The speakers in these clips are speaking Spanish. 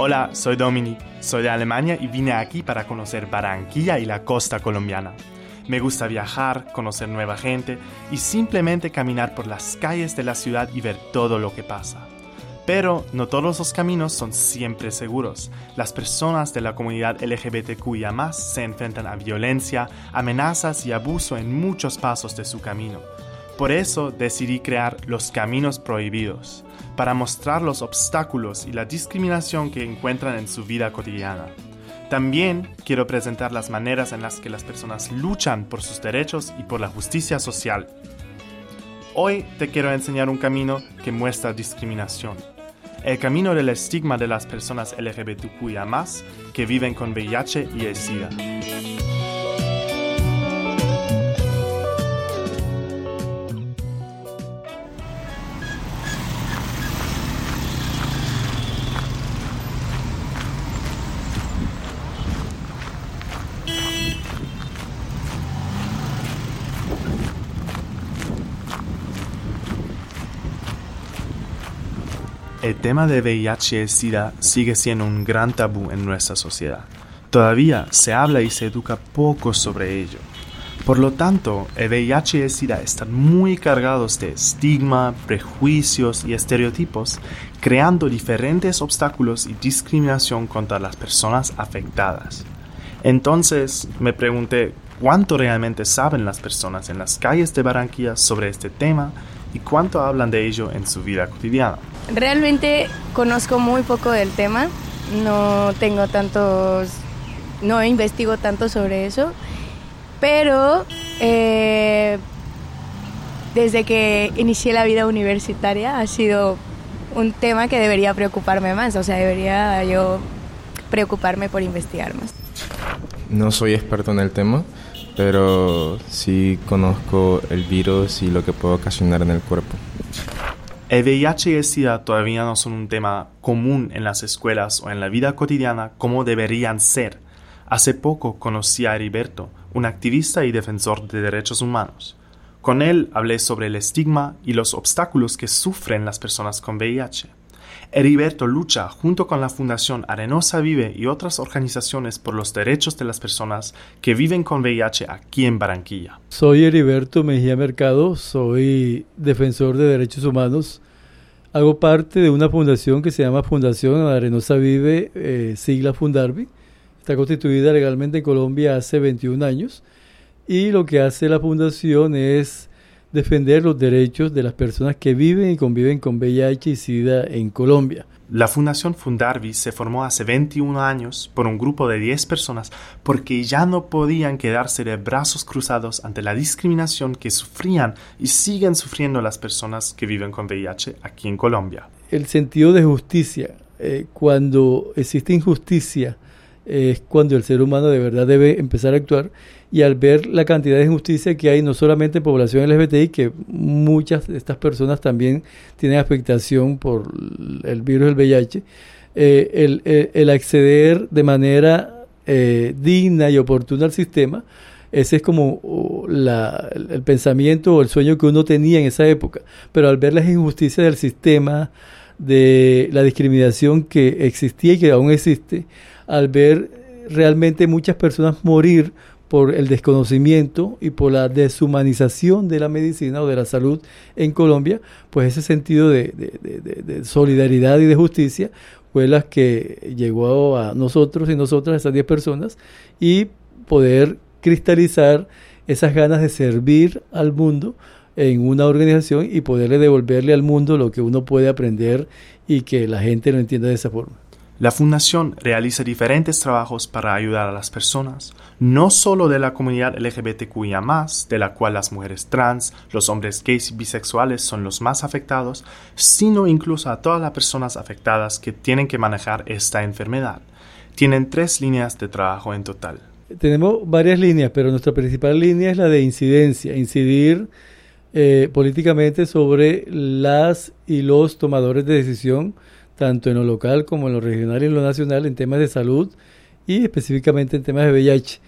Hola, soy Dominic, soy de Alemania y vine aquí para conocer Barranquilla y la costa colombiana. Me gusta viajar, conocer nueva gente y simplemente caminar por las calles de la ciudad y ver todo lo que pasa. Pero no todos los caminos son siempre seguros. Las personas de la comunidad LGBTQIA se enfrentan a violencia, amenazas y abuso en muchos pasos de su camino. Por eso decidí crear Los Caminos Prohibidos, para mostrar los obstáculos y la discriminación que encuentran en su vida cotidiana. También quiero presentar las maneras en las que las personas luchan por sus derechos y por la justicia social. Hoy te quiero enseñar un camino que muestra discriminación. El camino del estigma de las personas LGBTQIA que viven con VIH y el SIDA. El tema de VIH y SIDA sigue siendo un gran tabú en nuestra sociedad. Todavía se habla y se educa poco sobre ello. Por lo tanto, el VIH y SIDA están muy cargados de estigma, prejuicios y estereotipos, creando diferentes obstáculos y discriminación contra las personas afectadas. Entonces me pregunté cuánto realmente saben las personas en las calles de Barranquilla sobre este tema y cuánto hablan de ello en su vida cotidiana. Realmente conozco muy poco del tema, no tengo tantos, no investigo tanto sobre eso, pero eh, desde que inicié la vida universitaria ha sido un tema que debería preocuparme más, o sea, debería yo preocuparme por investigar más. No soy experto en el tema, pero sí conozco el virus y lo que puede ocasionar en el cuerpo. El VIH y el SIDA todavía no son un tema común en las escuelas o en la vida cotidiana como deberían ser. Hace poco conocí a Heriberto, un activista y defensor de derechos humanos. Con él hablé sobre el estigma y los obstáculos que sufren las personas con VIH. Heriberto lucha junto con la Fundación Arenosa Vive y otras organizaciones por los derechos de las personas que viven con VIH aquí en Barranquilla. Soy Heriberto Mejía Mercado, soy defensor de derechos humanos. Hago parte de una fundación que se llama Fundación Arenosa Vive, eh, sigla Fundarvi. Está constituida legalmente en Colombia hace 21 años y lo que hace la fundación es defender los derechos de las personas que viven y conviven con VIH y SIDA en Colombia. La Fundación Fundarvi se formó hace 21 años por un grupo de 10 personas porque ya no podían quedarse de brazos cruzados ante la discriminación que sufrían y siguen sufriendo las personas que viven con VIH aquí en Colombia. El sentido de justicia, eh, cuando existe injusticia, es cuando el ser humano de verdad debe empezar a actuar y al ver la cantidad de injusticia que hay no solamente en población LGBTI, que muchas de estas personas también tienen afectación por el virus del VIH, eh, el, acceder de manera eh, digna y oportuna al sistema, ese es como el pensamiento o el sueño que uno tenía en esa época. Pero al ver las injusticias del sistema, de la discriminación que existía y que aún existe, al ver realmente muchas personas morir por el desconocimiento y por la deshumanización de la medicina o de la salud en Colombia, pues ese sentido de, solidaridad y de justicia fue la que llegó a nosotros y nosotras, esas 10 personas, y poder cristalizar esas ganas de servir al mundo en una organización y poderle devolverle al mundo lo que uno puede aprender y que la gente lo entienda de esa forma. La Fundación realiza diferentes trabajos para ayudar a las personas, no solo de la comunidad LGBTQIA, de la cual las mujeres trans, los hombres gays y bisexuales son los más afectados, sino incluso a todas las personas afectadas que tienen que manejar esta enfermedad. Tienen tres líneas de trabajo en total. Tenemos varias líneas, pero nuestra principal línea es la de incidencia, incidir eh, políticamente sobre las y los tomadores de decisión tanto en lo local como en lo regional y en lo nacional, en temas de salud y específicamente en temas de VIH.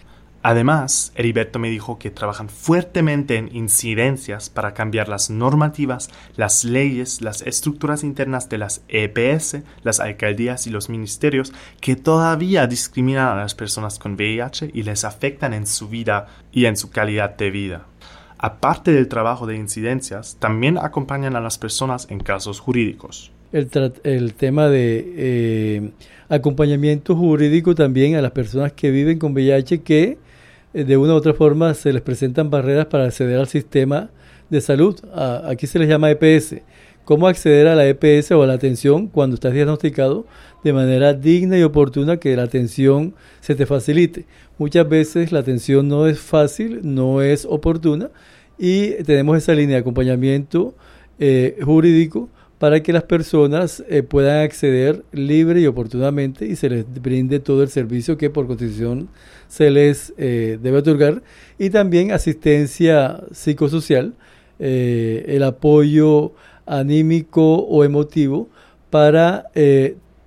Además, Heriberto me dijo que trabajan fuertemente en incidencias para cambiar las normativas, las leyes, las estructuras internas de las EPS, las alcaldías y los ministerios que todavía discriminan a las personas con VIH y les afectan en su vida y en su calidad de vida. Aparte del trabajo de incidencias, también acompañan a las personas en casos jurídicos. El, tema de eh, acompañamiento jurídico también a las personas que viven con VIH que eh, de una u otra forma se les presentan barreras para acceder al sistema de salud. aquí se les llama EPS. ¿Cómo acceder a la EPS o a la atención cuando estás diagnosticado de manera digna y oportuna que la atención se te facilite? Muchas veces la atención no es fácil, no es oportuna y tenemos esa línea de acompañamiento eh, jurídico para que las personas eh, puedan acceder libre y oportunamente y se les brinde todo el servicio que por constitución se les eh, debe otorgar y también asistencia psicosocial, eh, el apoyo anímico o emotivo para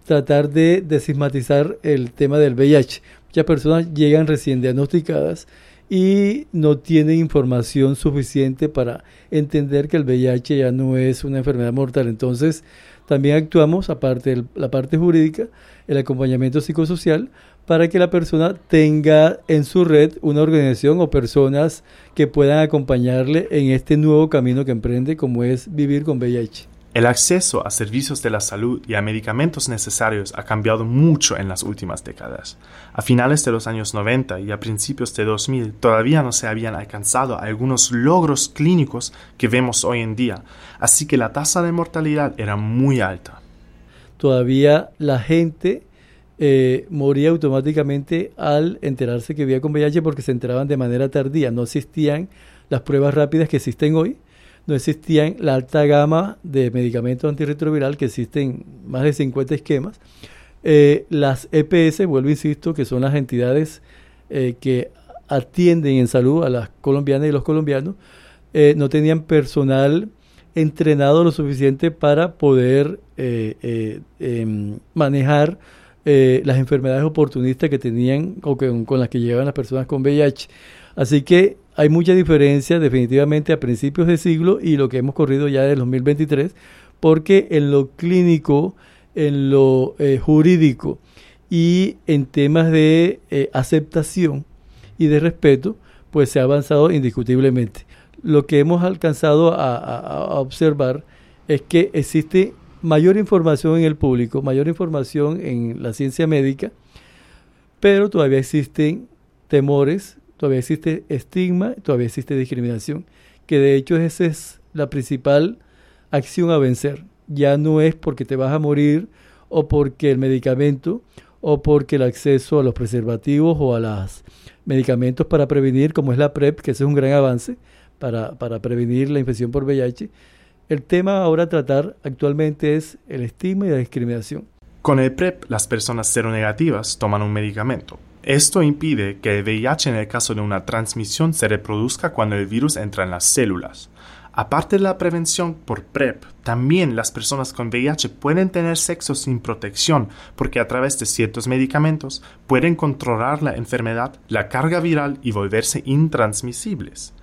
tratar de desismatizar el tema del VIH. Muchas personas llegan recién diagnosticadas y no tienen información suficiente para entender que el VIH ya no es una enfermedad mortal. Entonces, también actuamos, aparte de la parte jurídica, el acompañamiento psicosocial, para que la persona tenga en su red una organización o personas que puedan acompañarle en este nuevo camino que emprende, como es vivir con VIH. El acceso a servicios de la salud y a medicamentos necesarios ha cambiado mucho en las últimas décadas. A finales de los años 90 y a principios de 2000 todavía no se habían alcanzado algunos logros clínicos que vemos hoy en día, así que la tasa de mortalidad era muy alta. Todavía la gente eh, moría automáticamente al enterarse que vivía con VIH porque se enteraban de manera tardía, no existían las pruebas rápidas que existen hoy no existían la alta gama de medicamentos antirretroviral, que existen más de 50 esquemas. Eh, las EPS, vuelvo insisto, que son las entidades eh, que atienden en salud a las colombianas y los colombianos, eh, no tenían personal entrenado lo suficiente para poder em, manejar las enfermedades oportunistas que tenían o con las que llegaban las personas con VIH. Así que hay mucha diferencia definitivamente a principios de siglo y lo que hemos corrido ya del 2023, porque en lo clínico, en lo eh, jurídico y en temas de eh, aceptación y de respeto, pues se ha avanzado indiscutiblemente. Lo que hemos alcanzado a observar es que existe mayor información en el público, mayor información en la ciencia médica, pero todavía existen temores todavía existe estigma, todavía existe discriminación, que de hecho esa es la principal acción a vencer. Ya no es porque te vas a morir o porque el medicamento o porque el acceso a los preservativos o a los medicamentos para prevenir, como es la PrEP, que ese es un gran avance para, para prevenir la infección por VIH. El tema ahora a tratar actualmente es el estigma y la discriminación. Con el PrEP, las personas seronegativas toman un medicamento, esto impide que el VIH en el caso de una transmisión se reproduzca cuando el virus entra en las células. Aparte de la prevención por PrEP, también las personas con VIH pueden tener sexo sin protección porque a través de ciertos medicamentos pueden controlar la enfermedad, la carga viral y volverse intransmisibles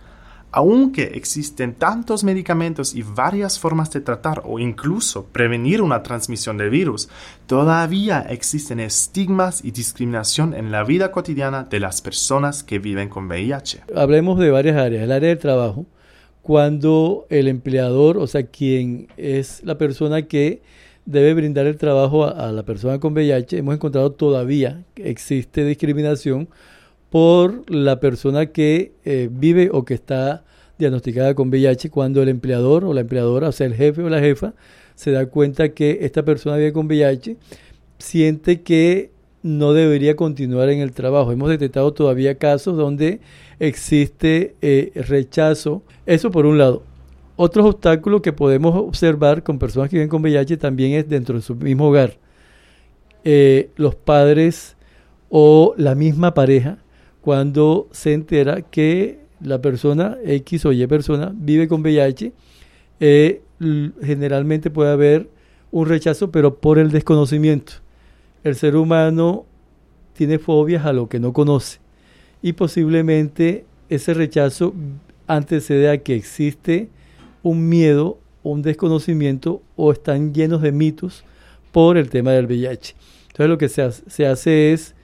aunque existen tantos medicamentos y varias formas de tratar o incluso prevenir una transmisión del virus, todavía existen estigmas y discriminación en la vida cotidiana de las personas que viven con VIH. Hablemos de varias áreas. El área del trabajo, cuando el empleador, o sea, quien es la persona que debe brindar el trabajo a, la persona con VIH, hemos encontrado todavía que existe discriminación por la persona que eh, vive o que está diagnosticada con VIH cuando el empleador o la empleadora, o sea, el jefe o la jefa, se da cuenta que esta persona vive con VIH, siente que no debería continuar en el trabajo. Hemos detectado todavía casos donde existe eh, rechazo. Eso por un lado. Otros obstáculos que podemos observar con personas que viven con VIH también es dentro de su mismo hogar. Eh, los padres o la misma pareja cuando se entera que la persona X o Y persona vive con VIH, eh, generalmente puede haber un rechazo, pero por el desconocimiento. El ser humano tiene fobias a lo que no conoce y posiblemente ese rechazo antecede a que existe un miedo, un desconocimiento o están llenos de mitos por el tema del VIH. Entonces lo que se hace, es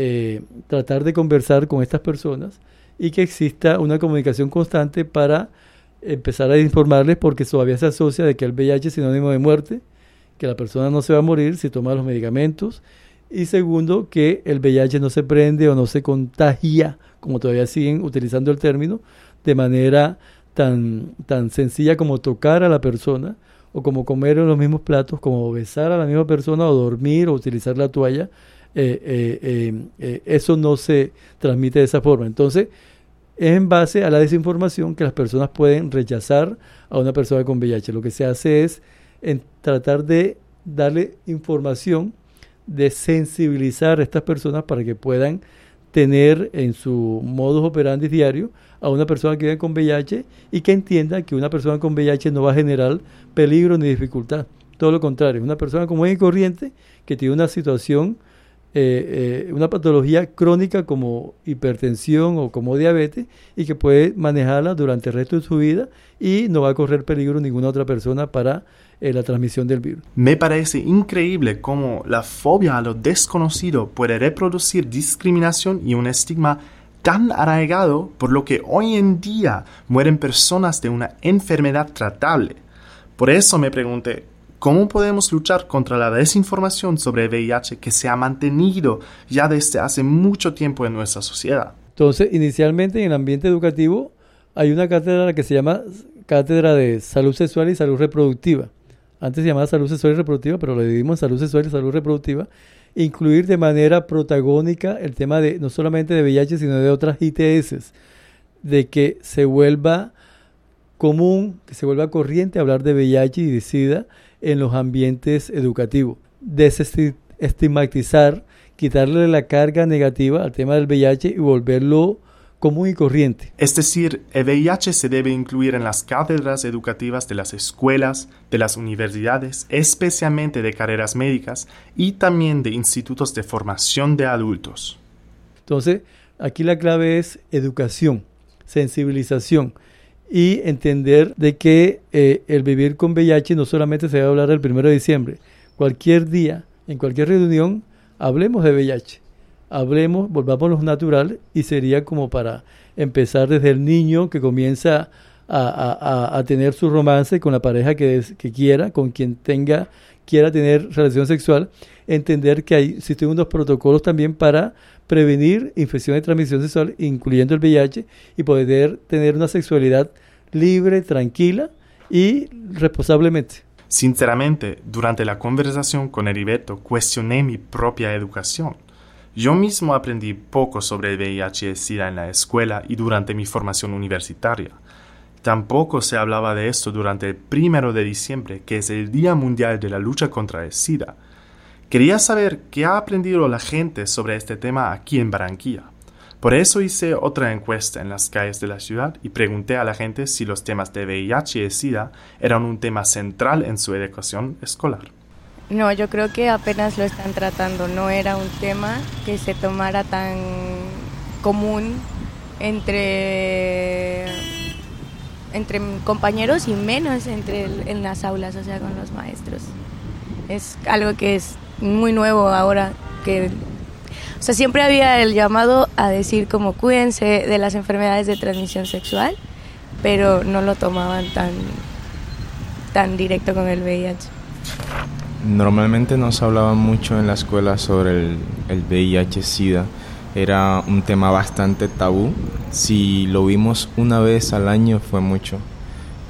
eh, tratar de conversar con estas personas y que exista una comunicación constante para empezar a informarles porque todavía se asocia de que el VIH es sinónimo de muerte, que la persona no se va a morir si toma los medicamentos y segundo que el VIH no se prende o no se contagia, como todavía siguen utilizando el término, de manera tan, tan sencilla como tocar a la persona o como comer en los mismos platos, como besar a la misma persona o dormir o utilizar la toalla, eh, eh, eh, eso no se transmite de esa forma. Entonces, es en base a la desinformación que las personas pueden rechazar a una persona con VIH. Lo que se hace es en tratar de darle información, de sensibilizar a estas personas para que puedan tener en su modus operandi diario a una persona que vive con VIH y que entienda que una persona con VIH no va a generar peligro ni dificultad. Todo lo contrario, una persona común y corriente que tiene una situación eh, eh, una patología crónica como hipertensión o como diabetes y que puede manejarla durante el resto de su vida y no va a correr peligro ninguna otra persona para eh, la transmisión del virus. Me parece increíble cómo la fobia a lo desconocido puede reproducir discriminación y un estigma tan arraigado por lo que hoy en día mueren personas de una enfermedad tratable. Por eso me pregunté, ¿Cómo podemos luchar contra la desinformación sobre VIH que se ha mantenido ya desde hace mucho tiempo en nuestra sociedad? Entonces, inicialmente en el ambiente educativo hay una cátedra que se llama Cátedra de Salud Sexual y Salud Reproductiva. Antes se llamaba Salud Sexual y Reproductiva, pero lo dividimos Salud Sexual y Salud Reproductiva. Incluir de manera protagónica el tema de no solamente de VIH, sino de otras ITS, de que se vuelva común, que se vuelva corriente hablar de VIH y de SIDA en los ambientes educativos. Desestigmatizar, quitarle la carga negativa al tema del VIH y volverlo común y corriente. Es decir, el VIH se debe incluir en las cátedras educativas de las escuelas, de las universidades, especialmente de carreras médicas y también de institutos de formación de adultos. Entonces, aquí la clave es educación, sensibilización y entender de que eh, el vivir con VIH no solamente se va a hablar el primero de diciembre. Cualquier día, en cualquier reunión, hablemos de VIH. Hablemos, lo natural y sería como para empezar desde el niño que comienza a, tener su romance con la pareja que, que quiera, con quien tenga quiera tener relación sexual, entender que hay, existen unos protocolos también para prevenir infecciones de transmisión sexual, incluyendo el VIH, y poder tener una sexualidad libre, tranquila y responsablemente. Sinceramente, durante la conversación con Heriberto cuestioné mi propia educación. Yo mismo aprendí poco sobre el VIH y SIDA en la escuela y durante mi formación universitaria. Tampoco se hablaba de esto durante el primero de diciembre, que es el Día Mundial de la Lucha contra el SIDA. Quería saber qué ha aprendido la gente sobre este tema aquí en Barranquilla. Por eso hice otra encuesta en las calles de la ciudad y pregunté a la gente si los temas de VIH y SIDA eran un tema central en su educación escolar. No, yo creo que apenas lo están tratando. No era un tema que se tomara tan común entre entre compañeros y menos entre en las aulas, o sea, con los maestros. Es algo que es muy nuevo ahora que o sea, siempre había el llamado a decir como cuídense de las enfermedades de transmisión sexual, pero no lo tomaban tan tan directo con el VIH. Normalmente no se hablaba mucho en la escuela sobre el, el VIH-Sida. Era un tema bastante tabú. Si lo vimos una vez al año fue mucho.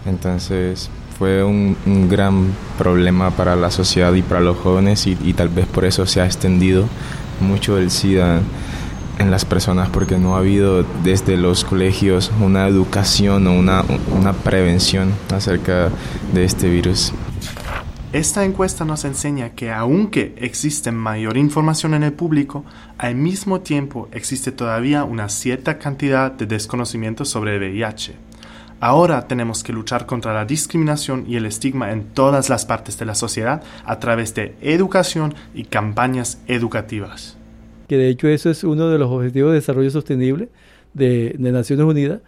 Entonces fue un, gran problema para la sociedad y para los jóvenes y, tal vez por eso se ha extendido mucho el SIDA en las personas porque no ha habido desde los colegios una educación o una, una prevención acerca de este virus. Esta encuesta nos enseña que aunque existe mayor información en el público, al mismo tiempo existe todavía una cierta cantidad de desconocimiento sobre el VIH. Ahora tenemos que luchar contra la discriminación y el estigma en todas las partes de la sociedad a través de educación y campañas educativas. que de hecho eso es uno de los objetivos de desarrollo sostenible de, de Naciones Unidas,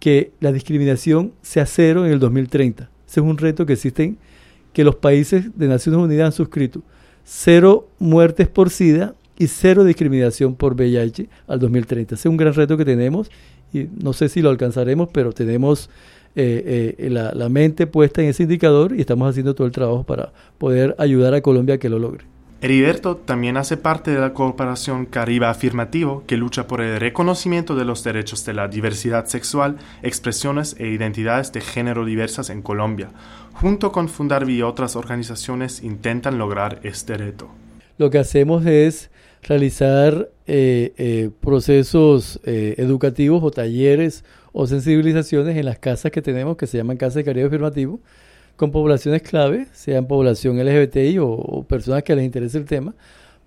que la discriminación sea cero en el 2030. Ese es un reto que existen, que los países de Naciones Unidas han suscrito. Cero muertes por SIDA y cero discriminación por VIH al 2030. Ese es un gran reto que tenemos y no sé si lo alcanzaremos, pero tenemos eh, eh, la, la mente puesta en ese indicador y estamos haciendo todo el trabajo para poder ayudar a Colombia a que lo logre. Heriberto también hace parte de la cooperación Caribe Afirmativo que lucha por el reconocimiento de los derechos de la diversidad sexual, expresiones e identidades de género diversas en Colombia. Junto con Fundarvi y otras organizaciones intentan lograr este reto. Lo que hacemos es realizar eh, eh, procesos eh, educativos o talleres o sensibilizaciones en las casas que tenemos, que se llaman casas de caribe afirmativo, con poblaciones clave, sean población LGBTI o, personas que les interese el tema,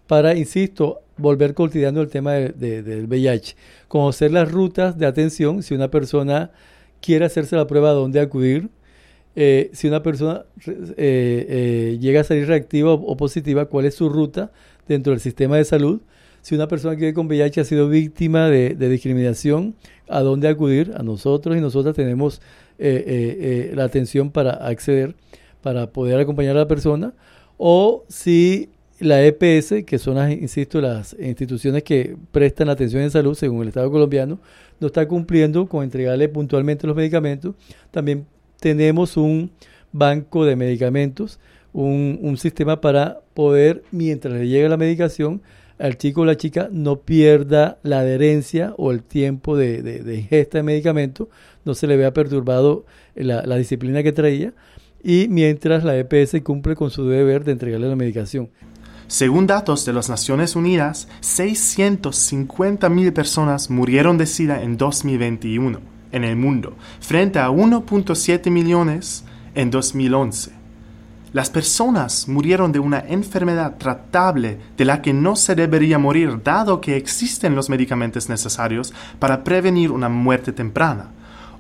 para, insisto, volver cotidiano el tema de, del VIH. Conocer las rutas de atención, si una persona quiere hacerse la prueba, dónde acudir. si una persona llega a salir reactiva o positiva, cuál es su ruta dentro del sistema de salud. Si una persona que vive con VIH ha sido víctima de, discriminación, ¿a dónde acudir? A nosotros y nosotras tenemos eh, eh, eh, la atención para acceder, para poder acompañar a la persona. O si la EPS, que son, las, insisto, las instituciones que prestan atención en salud según el Estado colombiano, no está cumpliendo con entregarle puntualmente los medicamentos. También tenemos un banco de medicamentos un, sistema para poder, mientras le llega la medicación, al chico o la chica no pierda la adherencia o el tiempo de, de, ingesta de medicamento, no se le vea perturbado la, la, disciplina que traía y mientras la EPS cumple con su deber de entregarle la medicación. Según datos de las Naciones Unidas, 650.000 personas murieron de SIDA en 2021 en el mundo, frente a 1.7 millones en 2011. Las personas murieron de una enfermedad tratable de la que no se debería morir dado que existen los medicamentos necesarios para prevenir una muerte temprana.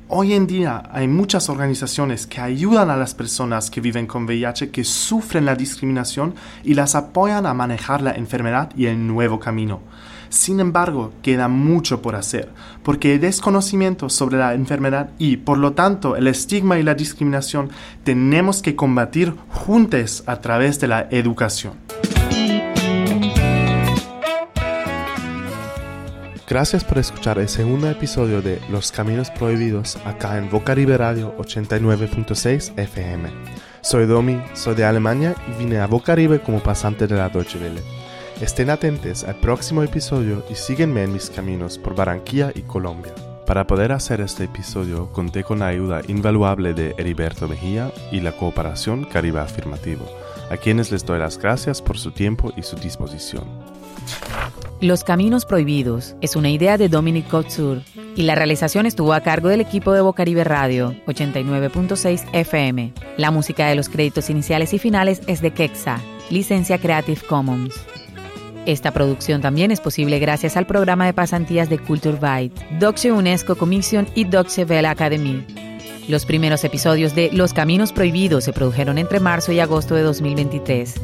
Hoy en día hay muchas organizaciones que ayudan a las personas que viven con VIH que sufren la discriminación y las apoyan a manejar la enfermedad y el nuevo camino. Sin embargo, queda mucho por hacer, porque el desconocimiento sobre la enfermedad y, por lo tanto, el estigma y la discriminación tenemos que combatir juntos a través de la educación. Gracias por escuchar el segundo episodio de Los Caminos Prohibidos acá en Vocaribe Radio 89.6 FM. Soy Domi, soy de Alemania y vine a Vocaribe como pasante de la Deutsche Welle. Estén atentos al próximo episodio y síguenme en mis caminos por Barranquilla y Colombia. Para poder hacer este episodio conté con la ayuda invaluable de Heriberto Mejía y la cooperación Caribe Afirmativo, a quienes les doy las gracias por su tiempo y su disposición. Los Caminos Prohibidos es una idea de Dominic Couture y la realización estuvo a cargo del equipo de Bocaribe Radio 89.6 FM. La música de los créditos iniciales y finales es de Kexa, licencia Creative Commons. Esta producción también es posible gracias al programa de pasantías de Culture Byte, UNESCO Commission y Deutsche Welle Academy. Los primeros episodios de Los Caminos Prohibidos se produjeron entre marzo y agosto de 2023.